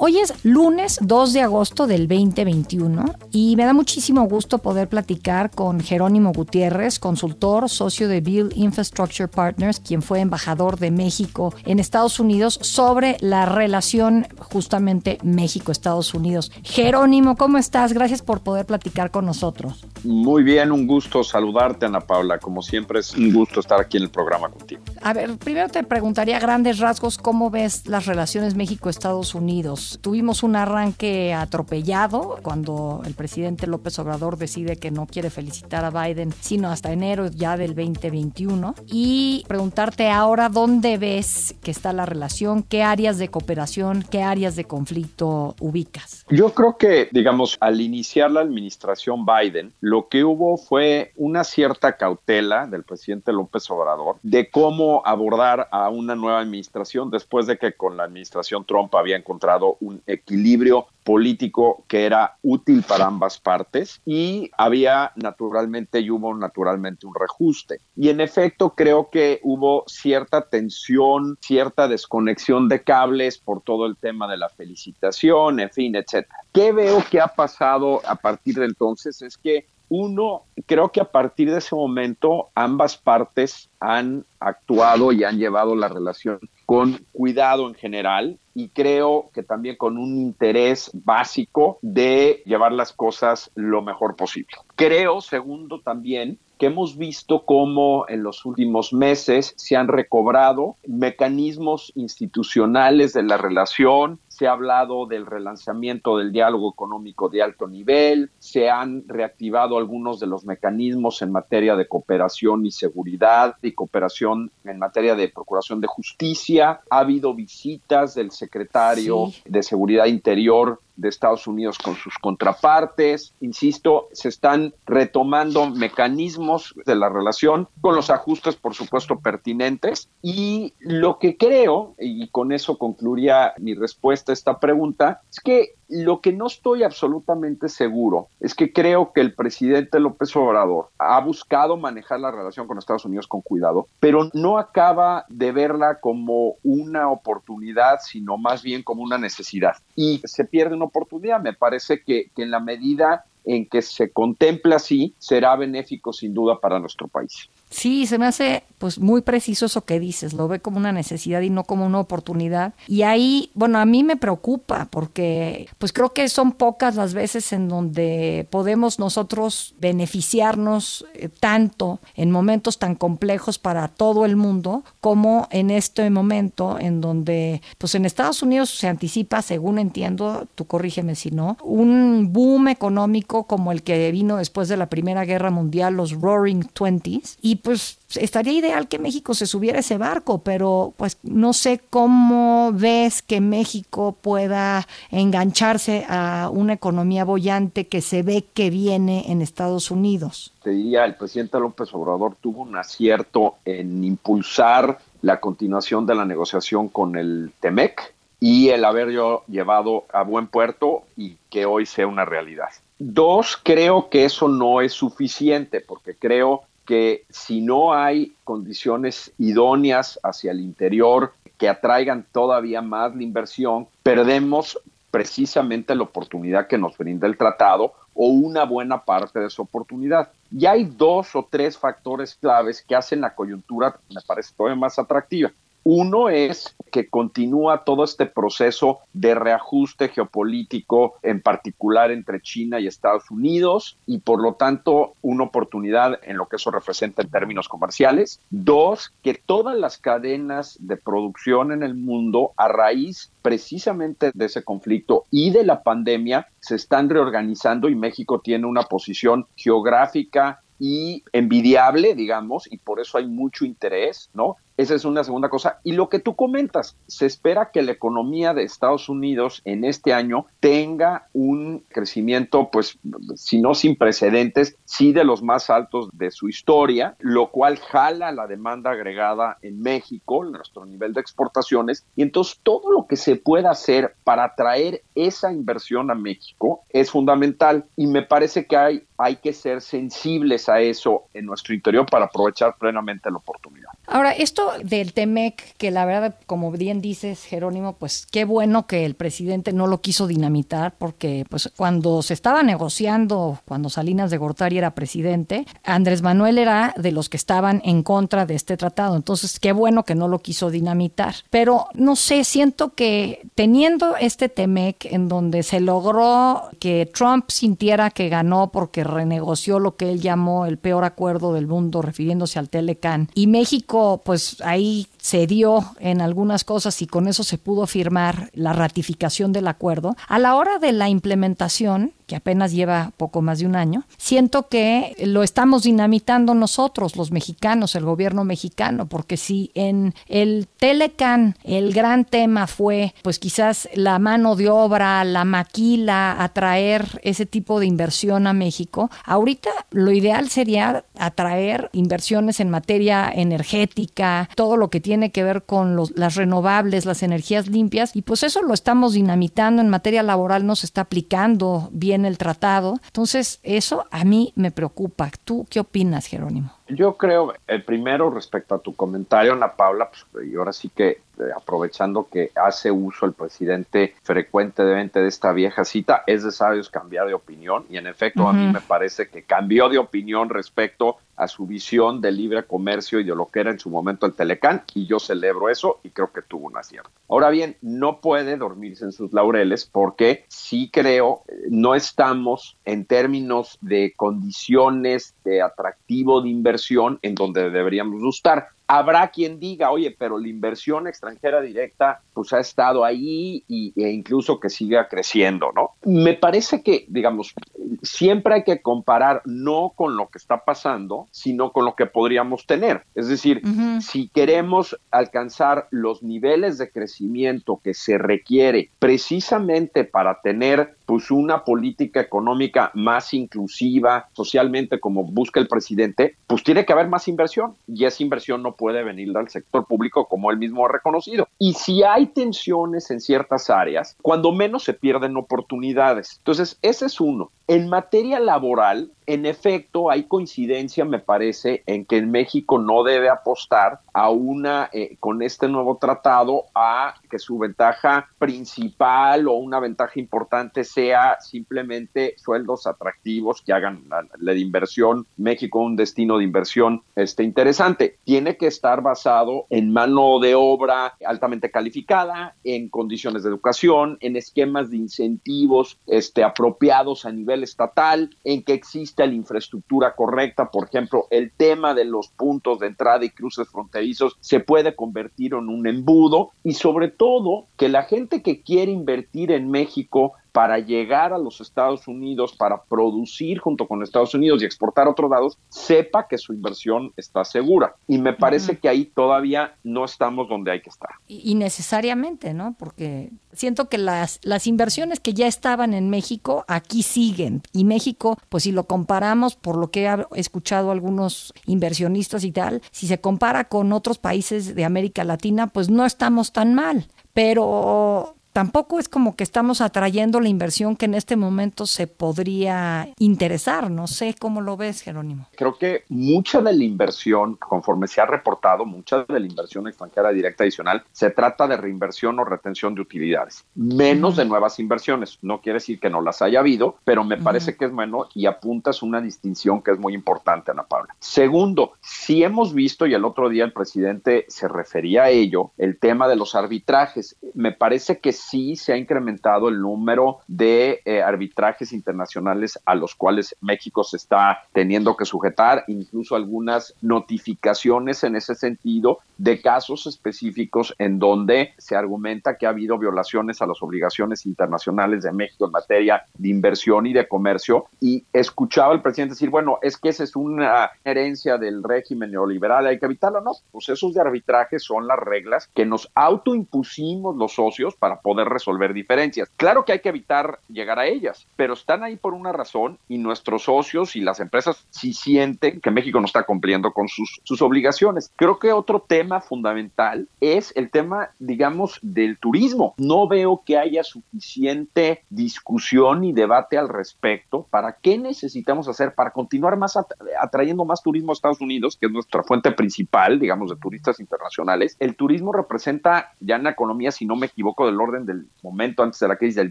Hoy es lunes 2 de agosto del 2021 y me da muchísimo gusto poder platicar con Jerónimo Gutiérrez, consultor, socio de Build Infrastructure Partners, quien fue embajador de México en Estados Unidos, sobre la relación justamente México-Estados Unidos. Jerónimo, ¿cómo estás? Gracias por poder platicar con nosotros. Muy bien, un gusto saludarte, Ana Paula. Como siempre, es un gusto estar aquí en el programa contigo. A ver, primero te preguntaría a grandes rasgos cómo ves las relaciones México-Estados Unidos tuvimos un arranque atropellado cuando el presidente López Obrador decide que no quiere felicitar a Biden, sino hasta enero ya del 2021. Y preguntarte ahora dónde ves que está la relación, qué áreas de cooperación, qué áreas de conflicto ubicas. Yo creo que, digamos, al iniciar la administración Biden, lo que hubo fue una cierta cautela del presidente López Obrador de cómo abordar a una nueva administración después de que con la administración Trump había encontrado un equilibrio político que era útil para ambas partes y había naturalmente y hubo naturalmente un reajuste. Y en efecto creo que hubo cierta tensión, cierta desconexión de cables por todo el tema de la felicitación, en fin, etcétera. ¿Qué veo que ha pasado a partir de entonces? Es que uno, creo que a partir de ese momento ambas partes han actuado y han llevado la relación con cuidado en general y creo que también con un interés básico de llevar las cosas lo mejor posible. Creo, segundo, también que hemos visto cómo en los últimos meses se han recobrado mecanismos institucionales de la relación, se ha hablado del relanzamiento del diálogo económico de alto nivel, se han reactivado algunos de los mecanismos en materia de cooperación y seguridad y cooperación en materia de procuración de justicia, ha habido visitas del secretario de Seguridad Interior de Estados Unidos con sus contrapartes. Insisto, se están retomando mecanismos de la relación con los ajustes, por supuesto, pertinentes. Y lo que creo, y con eso concluiría mi respuesta esta pregunta, es que lo que no estoy absolutamente seguro es que creo que el presidente López Obrador ha buscado manejar la relación con Estados Unidos con cuidado, pero no acaba de verla como una oportunidad, sino más bien como una necesidad. Y se pierde una oportunidad. Me parece que, en la medida en que se contemple así, será benéfico sin duda para nuestro país. Sí, se me hace pues muy preciso eso que dices, lo ve como una necesidad y no como una oportunidad. Y ahí, bueno, a mí me preocupa porque pues creo que son pocas las veces en donde podemos nosotros beneficiarnos eh, tanto en momentos tan complejos para todo el mundo como en este momento en donde pues en Estados Unidos se anticipa, según entiendo, tú corrígeme si no, un boom económico como el que vino después de la Primera Guerra Mundial, los Roaring Twenties, y pues estaría ideal que México se subiera a ese barco, pero pues no sé cómo ves que México pueda engancharse a una economía bollante que se ve que viene en Estados Unidos. Te diría, el presidente López Obrador tuvo un acierto en impulsar la continuación de la negociación con el TEMEC y el haberlo llevado a buen puerto y que hoy sea una realidad. Dos, creo que eso no es suficiente porque creo que si no hay condiciones idóneas hacia el interior que atraigan todavía más la inversión, perdemos precisamente la oportunidad que nos brinda el tratado o una buena parte de esa oportunidad. Y hay dos o tres factores claves que hacen la coyuntura, me parece todavía más atractiva. Uno es que continúa todo este proceso de reajuste geopolítico, en particular entre China y Estados Unidos, y por lo tanto una oportunidad en lo que eso representa en términos comerciales. Dos, que todas las cadenas de producción en el mundo, a raíz precisamente de ese conflicto y de la pandemia, se están reorganizando y México tiene una posición geográfica y envidiable, digamos, y por eso hay mucho interés, ¿no? Esa es una segunda cosa. Y lo que tú comentas, se espera que la economía de Estados Unidos en este año tenga un crecimiento, pues, si no sin precedentes, sí de los más altos de su historia, lo cual jala la demanda agregada en México, nuestro nivel de exportaciones. Y entonces todo lo que se pueda hacer para atraer esa inversión a México es fundamental. Y me parece que hay, hay que ser sensibles a eso en nuestro interior para aprovechar plenamente la oportunidad. Ahora, esto del TEMEC, que la verdad, como bien dices, Jerónimo, pues qué bueno que el presidente no lo quiso dinamitar, porque pues cuando se estaba negociando, cuando Salinas de Gortari era presidente, Andrés Manuel era de los que estaban en contra de este tratado. Entonces, qué bueno que no lo quiso dinamitar. Pero no sé, siento que teniendo este TEMEC en donde se logró que Trump sintiera que ganó porque renegoció lo que él llamó el peor acuerdo del mundo, refiriéndose al Telecan, y México pues ahí cedió en algunas cosas y con eso se pudo firmar la ratificación del acuerdo. A la hora de la implementación, que apenas lleva poco más de un año, siento que lo estamos dinamitando nosotros, los mexicanos, el gobierno mexicano, porque si en el Telecan el gran tema fue, pues quizás la mano de obra, la maquila, atraer ese tipo de inversión a México, ahorita lo ideal sería atraer inversiones en materia energética, todo lo que tiene que ver con los, las renovables, las energías limpias, y pues eso lo estamos dinamitando en materia laboral, no se está aplicando bien el tratado. Entonces, eso a mí me preocupa. ¿Tú qué opinas, Jerónimo? Yo creo, el primero respecto a tu comentario, Ana Paula, pues, y ahora sí que eh, aprovechando que hace uso el presidente frecuentemente de esta vieja cita, es de sabios cambiar de opinión y en efecto a mí me parece que cambió de opinión respecto a su visión de libre comercio y de lo que era en su momento el Telecán y yo celebro eso y creo que tuvo un acierto. Ahora bien, no puede dormirse en sus laureles porque sí creo, no estamos en términos de condiciones de atractivo de inversión en donde deberíamos estar. Habrá quien diga, oye, pero la inversión extranjera directa pues ha estado ahí y, e incluso que siga creciendo, ¿no? Me parece que, digamos, siempre hay que comparar no con lo que está pasando, sino con lo que podríamos tener. Es decir, si queremos alcanzar los niveles de crecimiento que se requiere precisamente para tener pues una política económica más inclusiva socialmente como busca el presidente, pues tiene que haber más inversión y esa inversión no puede venir del sector público como él mismo ha reconocido. Y si hay tensiones en ciertas áreas, cuando menos se pierden oportunidades. Entonces, ese es uno. En materia laboral, en efecto, hay coincidencia, me parece, en que en México no debe apostar a una, eh, con este nuevo tratado, a que su ventaja principal o una ventaja importante sea simplemente sueldos atractivos que hagan la, la inversión, México un destino de inversión este, interesante. Tiene que estar basado en mano de obra altamente calificada, en condiciones de educación, en esquemas de incentivos este, apropiados a nivel estatal, en que exista la infraestructura correcta, por ejemplo, el tema de los puntos de entrada y cruces fronterizos se puede convertir en un embudo y sobre todo que la gente que quiere invertir en México para llegar a los Estados Unidos, para producir junto con Estados Unidos y exportar a otros lados, sepa que su inversión está segura. Y me parece que ahí todavía no estamos donde hay que estar. Y, necesariamente, ¿no? Porque siento que las, las inversiones que ya estaban en México aquí siguen. Y México, pues si lo comparamos por lo que he escuchado algunos inversionistas y tal, si se compara con otros países de América Latina, pues no estamos tan mal. Pero tampoco es como que estamos atrayendo la inversión que en este momento se podría interesar. No sé cómo lo ves, Jerónimo. Creo que mucha de la inversión, conforme se ha reportado, mucha de la inversión extranjera directa adicional, se trata de reinversión o retención de utilidades, menos de nuevas inversiones. No quiere decir que no las haya habido, pero me parece que es bueno y apuntas una distinción que es muy importante, Ana Paula. Segundo, si hemos visto, y el otro día el presidente se refería a ello, el tema de los arbitrajes. Me parece que sí se ha incrementado el número de eh, arbitrajes internacionales a los cuales México se está teniendo que sujetar, incluso algunas notificaciones en ese sentido de casos específicos en donde se argumenta que ha habido violaciones a las obligaciones internacionales de México en materia de inversión y de comercio. Y escuchaba al presidente decir, bueno, es que esa es una herencia del régimen neoliberal, hay que evitarlo. No, pues esos de arbitraje son las reglas que nos autoimpusimos los socios para poder resolver diferencias. Claro que hay que evitar llegar a ellas, pero están ahí por una razón y nuestros socios y las empresas sí sienten que México no está cumpliendo con sus, sus obligaciones. Creo que otro tema fundamental es el tema, digamos, del turismo. No veo que haya suficiente discusión y debate al respecto para qué necesitamos hacer para continuar más atrayendo más turismo a Estados Unidos, que es nuestra fuente principal, digamos, de turistas internacionales. El turismo representa ya en la economía, si no me equivoco, del orden del momento antes de la crisis del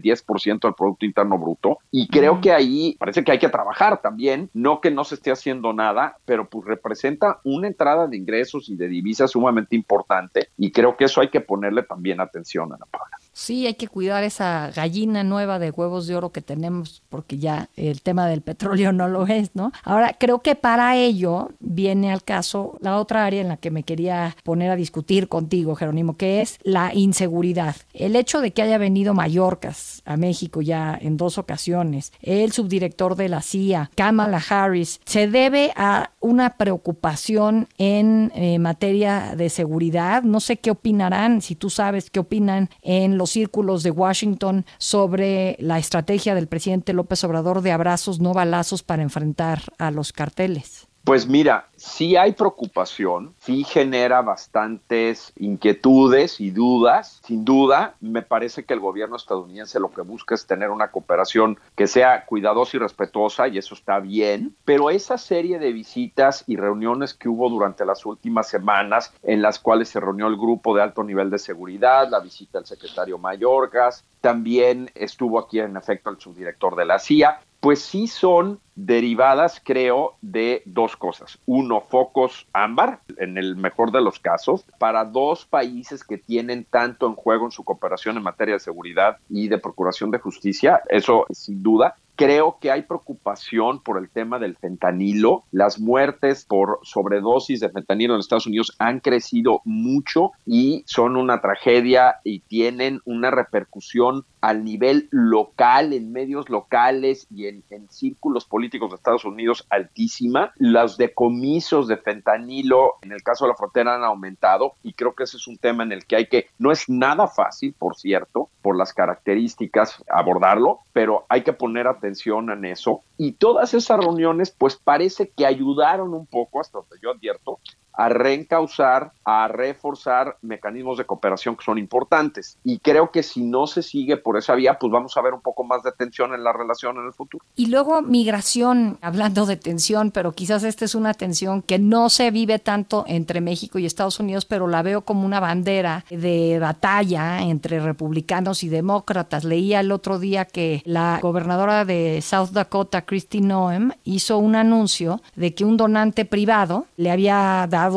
10% del Producto Interno Bruto. Y creo que ahí parece que hay que trabajar también, no que no se esté haciendo nada, pero pues representa una entrada de ingresos y de divisas sumamente importante y creo que eso hay que ponerle también atención a la Paula. Sí, hay que cuidar esa gallina nueva de huevos de oro que tenemos, porque ya el tema del petróleo no lo es, ¿no? Ahora, creo que para ello viene al caso la otra área en la que me quería poner a discutir contigo, Jerónimo, que es la inseguridad. El hecho de que haya venido Mallorcas a México ya en dos ocasiones, el subdirector de la CIA, Kamala Harris, se debe a una preocupación en eh, materia de seguridad. No sé qué opinarán, si tú sabes qué opinan en los círculos de Washington sobre la estrategia del presidente López Obrador de abrazos, no balazos para enfrentar a los carteles? Pues mira, sí hay preocupación, sí genera bastantes inquietudes y dudas. Sin duda, me parece que el gobierno estadounidense lo que busca es tener una cooperación que sea cuidadosa y respetuosa, y eso está bien, pero esa serie de visitas y reuniones que hubo durante las últimas semanas, en las cuales se reunió el grupo de alto nivel de seguridad, la visita del secretario Mayorgas, también estuvo aquí en efecto el subdirector de la CIA, pues sí son derivadas, creo, de dos cosas. Uno, focos ámbar, en el mejor de los casos, para dos países que tienen tanto en juego en su cooperación en materia de seguridad y de procuración de justicia, eso sin duda. Creo que hay preocupación por el tema del fentanilo. Las muertes por sobredosis de fentanilo en Estados Unidos han crecido mucho y son una tragedia y tienen una repercusión al nivel local, en medios locales y en, círculos políticos de Estados Unidos altísima. Los decomisos de fentanilo en el caso de la frontera han aumentado y creo que ese es un tema en el que hay que, no es nada fácil, por cierto, por las características abordarlo, pero hay que poner atención en eso. Y todas esas reuniones, pues parece que ayudaron un poco, hasta donde yo advierto, a reencauzar, a reforzar mecanismos de cooperación que son importantes. Y creo que si no se sigue por esa vía, pues vamos a ver un poco más de tensión en la relación en el futuro. Y luego migración, hablando de tensión, pero quizás esta es una tensión que no se vive tanto entre México y Estados Unidos, pero la veo como una bandera de batalla entre republicanos y demócratas. Leía el otro día que la gobernadora de South Dakota, Christy Noem, hizo un anuncio de que un donante privado le había dado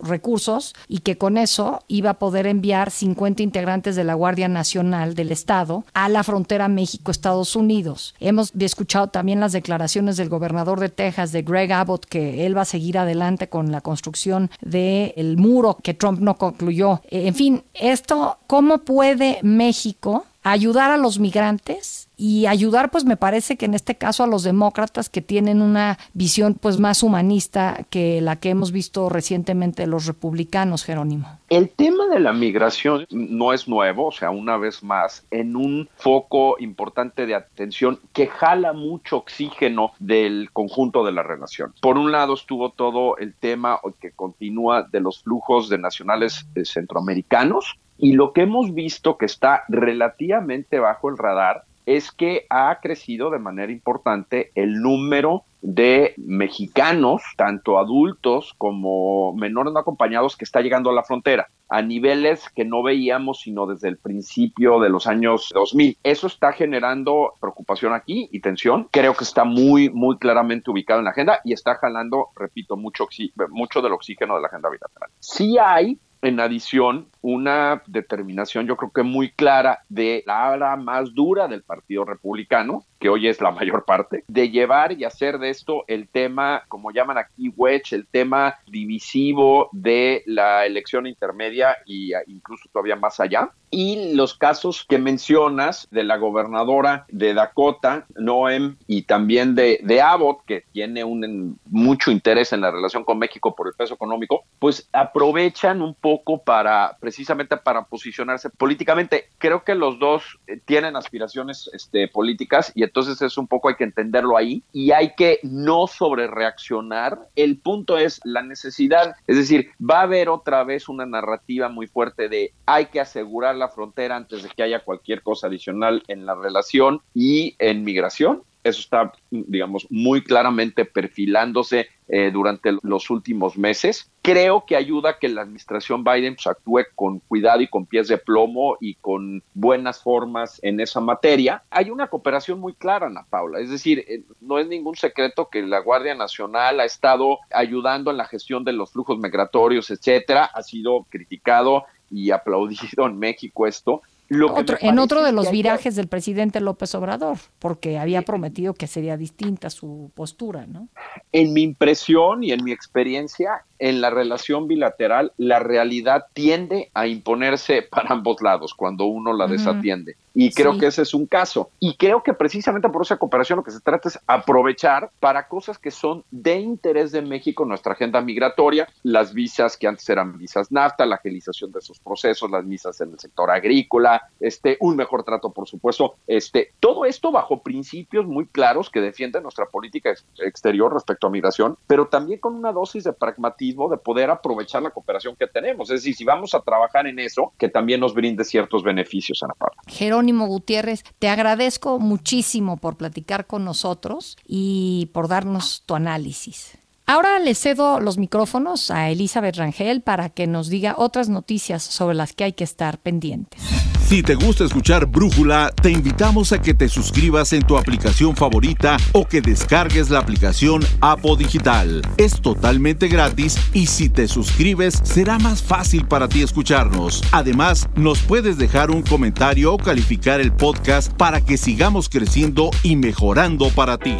recursos y que con eso iba a poder enviar 50 integrantes de la Guardia Nacional del Estado a la frontera México-Estados Unidos. Hemos escuchado también las declaraciones del gobernador de Texas, de Greg Abbott, que él va a seguir adelante con la construcción del muro que Trump no concluyó. En fin, esto, ¿cómo puede México ayudar a los migrantes y ayudar pues me parece que en este caso a los demócratas que tienen una visión pues más humanista que la que hemos visto recientemente los republicanos, Jerónimo. El tema de la migración no es nuevo, o sea, una vez más, en un foco importante de atención que jala mucho oxígeno del conjunto de la relación. Por un lado estuvo todo el tema que continúa de los flujos de nacionales eh, centroamericanos, y lo que hemos visto que está relativamente bajo el radar es que ha crecido de manera importante el número de mexicanos, tanto adultos como menores no acompañados, que está llegando a la frontera a niveles que no veíamos sino desde el principio de los años 2000. Eso está generando preocupación aquí y tensión. Creo que está muy, muy claramente ubicado en la agenda y está jalando, repito, mucho, mucho del oxígeno de la agenda bilateral. Sí hay en adición, una determinación yo creo que muy clara de la ala más dura del Partido Republicano, que hoy es la mayor parte, de llevar y hacer de esto el tema, como llaman aquí, wedge, el tema divisivo de la elección intermedia y incluso todavía más allá. Y los casos que mencionas de la gobernadora de Dakota, Noem, y también de, de Abbott, que tiene un, mucho interés en la relación con México por el peso económico, pues aprovechan un poco para precisamente para posicionarse políticamente. Creo que los dos eh, tienen aspiraciones este, políticas y entonces es un poco hay que entenderlo ahí y hay que no sobre reaccionar. El punto es la necesidad, es decir, va a haber otra vez una narrativa muy fuerte de hay que asegurar la frontera antes de que haya cualquier cosa adicional en la relación y en migración eso está, digamos, muy claramente perfilándose eh, durante los últimos meses. Creo que ayuda a que la administración Biden pues, actúe con cuidado y con pies de plomo y con buenas formas en esa materia. Hay una cooperación muy clara, Ana Paula. Es decir, eh, no es ningún secreto que la Guardia Nacional ha estado ayudando en la gestión de los flujos migratorios, etcétera. Ha sido criticado y aplaudido en México esto en otro de los virajes del presidente López Obrador, porque había prometido que sería distinta su postura, ¿no? En mi impresión y en mi experiencia, en la relación bilateral, la realidad tiende a imponerse para ambos lados cuando uno la desatiende. Y creo que ese es un caso. Y creo que precisamente por esa cooperación lo que se trata es aprovechar para cosas que son de interés de México, nuestra agenda migratoria, las visas que antes eran visas NAFTA, la agilización de esos procesos, las visas en el sector agrícola, este, un mejor trato, por supuesto. Este, todo esto bajo principios muy claros que defienden nuestra política exterior respecto a migración, pero también con una dosis de pragmatismo de poder aprovechar la cooperación que tenemos. Es decir, si vamos a trabajar en eso, que también nos brinde ciertos beneficios, Ana Paula. Jerónimo Gutiérrez, te agradezco muchísimo por platicar con nosotros y por darnos tu análisis. Ahora le cedo los micrófonos a Elizabeth Rangel para que nos diga otras noticias sobre las que hay que estar pendientes. Si te gusta escuchar Brújula, te invitamos a que te suscribas en tu aplicación favorita o que descargues la aplicación Apo Digital. Es totalmente gratis y si te suscribes será más fácil para ti escucharnos. Además, nos puedes dejar un comentario o calificar el podcast para que sigamos creciendo y mejorando para ti.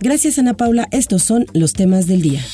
Gracias Ana Paula, estos son los temas del día.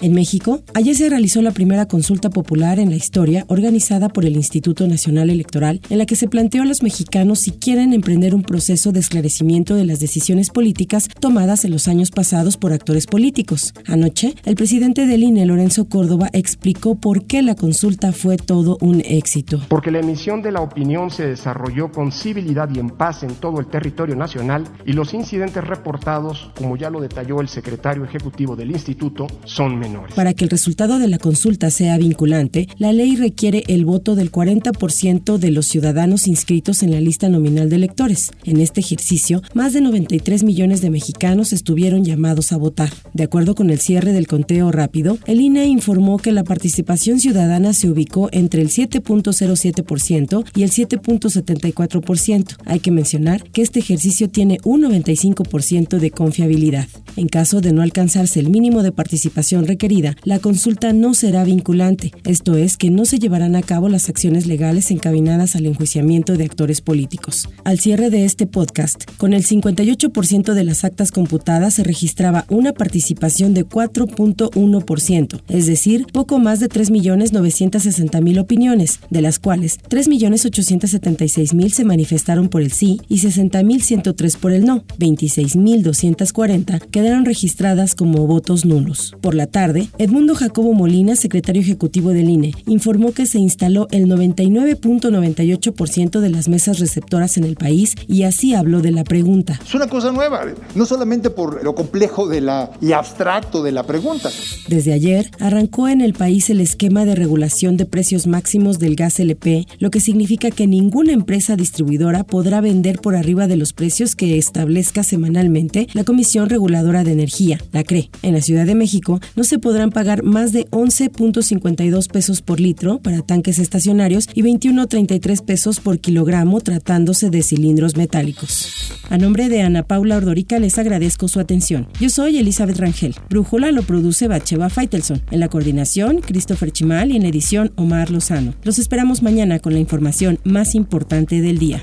En México, ayer se realizó la primera consulta popular en la historia organizada por el Instituto Nacional Electoral, en la que se planteó a los mexicanos si quieren emprender un proceso de esclarecimiento de las decisiones políticas tomadas en los años pasados por actores políticos. Anoche, el presidente del INE, Lorenzo Córdoba, explicó por qué la consulta fue todo un éxito. Porque la emisión de la opinión se desarrolló con civilidad y en paz en todo el territorio nacional y los incidentes reportados, como ya lo detalló el secretario ejecutivo del instituto, son menores. Para que el resultado de la consulta sea vinculante, la ley requiere el voto del 40% de los ciudadanos inscritos en la lista nominal de electores. En este ejercicio, más de 93 millones de mexicanos estuvieron llamados a votar. De acuerdo con el cierre del conteo rápido, el INE informó que la participación ciudadana se ubicó entre el 7.07% y el 7.74%. Hay que mencionar que este ejercicio tiene un 95% de confiabilidad. En caso de no alcanzarse el mínimo de participación querida, la consulta no será vinculante, esto es que no se llevarán a cabo las acciones legales encaminadas al enjuiciamiento de actores políticos. Al cierre de este podcast, con el 58% de las actas computadas se registraba una participación de 4.1%, es decir, poco más de 3.960.000 opiniones, de las cuales 3.876.000 se manifestaron por el sí y 60.103 por el no. 26.240 quedaron registradas como votos nulos. Por la tarde, Edmundo Jacobo Molina, secretario ejecutivo del INE, informó que se instaló el 99.98% de las mesas receptoras en el país y así habló de la pregunta. Es una cosa nueva, no solamente por lo complejo de la y abstracto de la pregunta. Desde ayer arrancó en el país el esquema de regulación de precios máximos del gas LP, lo que significa que ninguna empresa distribuidora podrá vender por arriba de los precios que establezca semanalmente la Comisión Reguladora de Energía, la CRE. En la Ciudad de México no se podrán pagar más de 11.52 pesos por litro para tanques estacionarios y 21.33 pesos por kilogramo tratándose de cilindros metálicos. A nombre de Ana Paula Ordorica les agradezco su atención. Yo soy Elizabeth Rangel. Brújula lo produce Bacheva Feitelson. En la coordinación, Christopher Chimal y en edición, Omar Lozano. Los esperamos mañana con la información más importante del día.